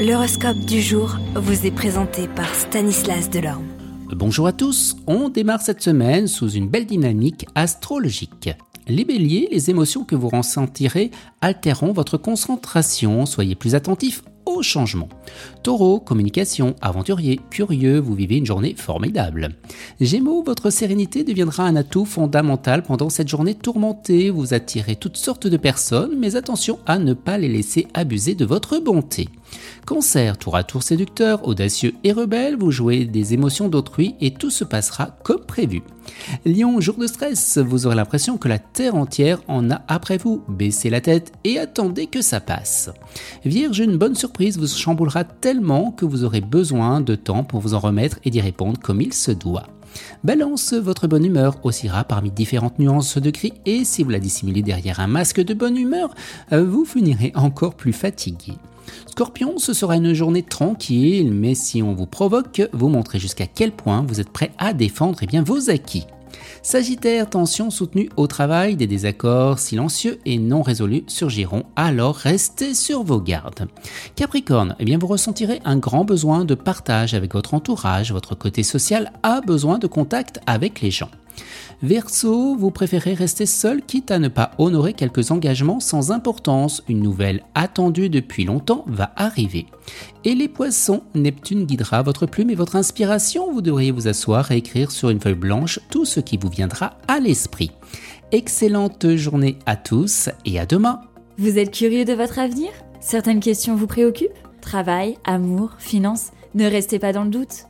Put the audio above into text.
L'horoscope du jour vous est présenté par Stanislas Delorme. Bonjour à tous, on démarre cette semaine sous une belle dynamique astrologique. Les béliers, les émotions que vous ressentirez altéreront votre concentration, soyez plus attentifs au changement. Taureau, communication, aventurier, curieux, vous vivez une journée formidable. Gémeaux, votre sérénité deviendra un atout fondamental pendant cette journée tourmentée. Vous attirez toutes sortes de personnes, mais attention à ne pas les laisser abuser de votre bonté. Cancer, tour à tour séducteur, audacieux et rebelle, vous jouez des émotions d'autrui et tout se passera comme prévu. Lion, jour de stress, vous aurez l'impression que la terre entière en a après vous. Baissez la tête et attendez que ça passe. Vierge, une bonne surprise vous chamboulera tellement que vous aurez besoin de temps pour vous en remettre et d'y répondre comme il se doit. Balance, votre bonne humeur oscillera parmi différentes nuances de gris et si vous la dissimulez derrière un masque de bonne humeur, vous finirez encore plus fatigué. Scorpion, ce sera une journée tranquille, mais si on vous provoque, vous montrez jusqu'à quel point vous êtes prêt à défendre eh bien, vos acquis. Sagittaire, tension soutenue au travail, des désaccords silencieux et non résolus surgiront, alors restez sur vos gardes. Capricorne, eh bien vous ressentirez un grand besoin de partage avec votre entourage, votre côté social a besoin de contact avec les gens. Verseau, vous préférez rester seul quitte à ne pas honorer quelques engagements sans importance. Une nouvelle attendue depuis longtemps va arriver. Et les poissons, Neptune guidera votre plume et votre inspiration. Vous devriez vous asseoir et écrire sur une feuille blanche tout ce qui vous viendra à l'esprit. Excellente journée à tous et à demain. Vous êtes curieux de votre avenir? Certaines questions vous préoccupent? Travail, amour, finances? Ne restez pas dans le doute.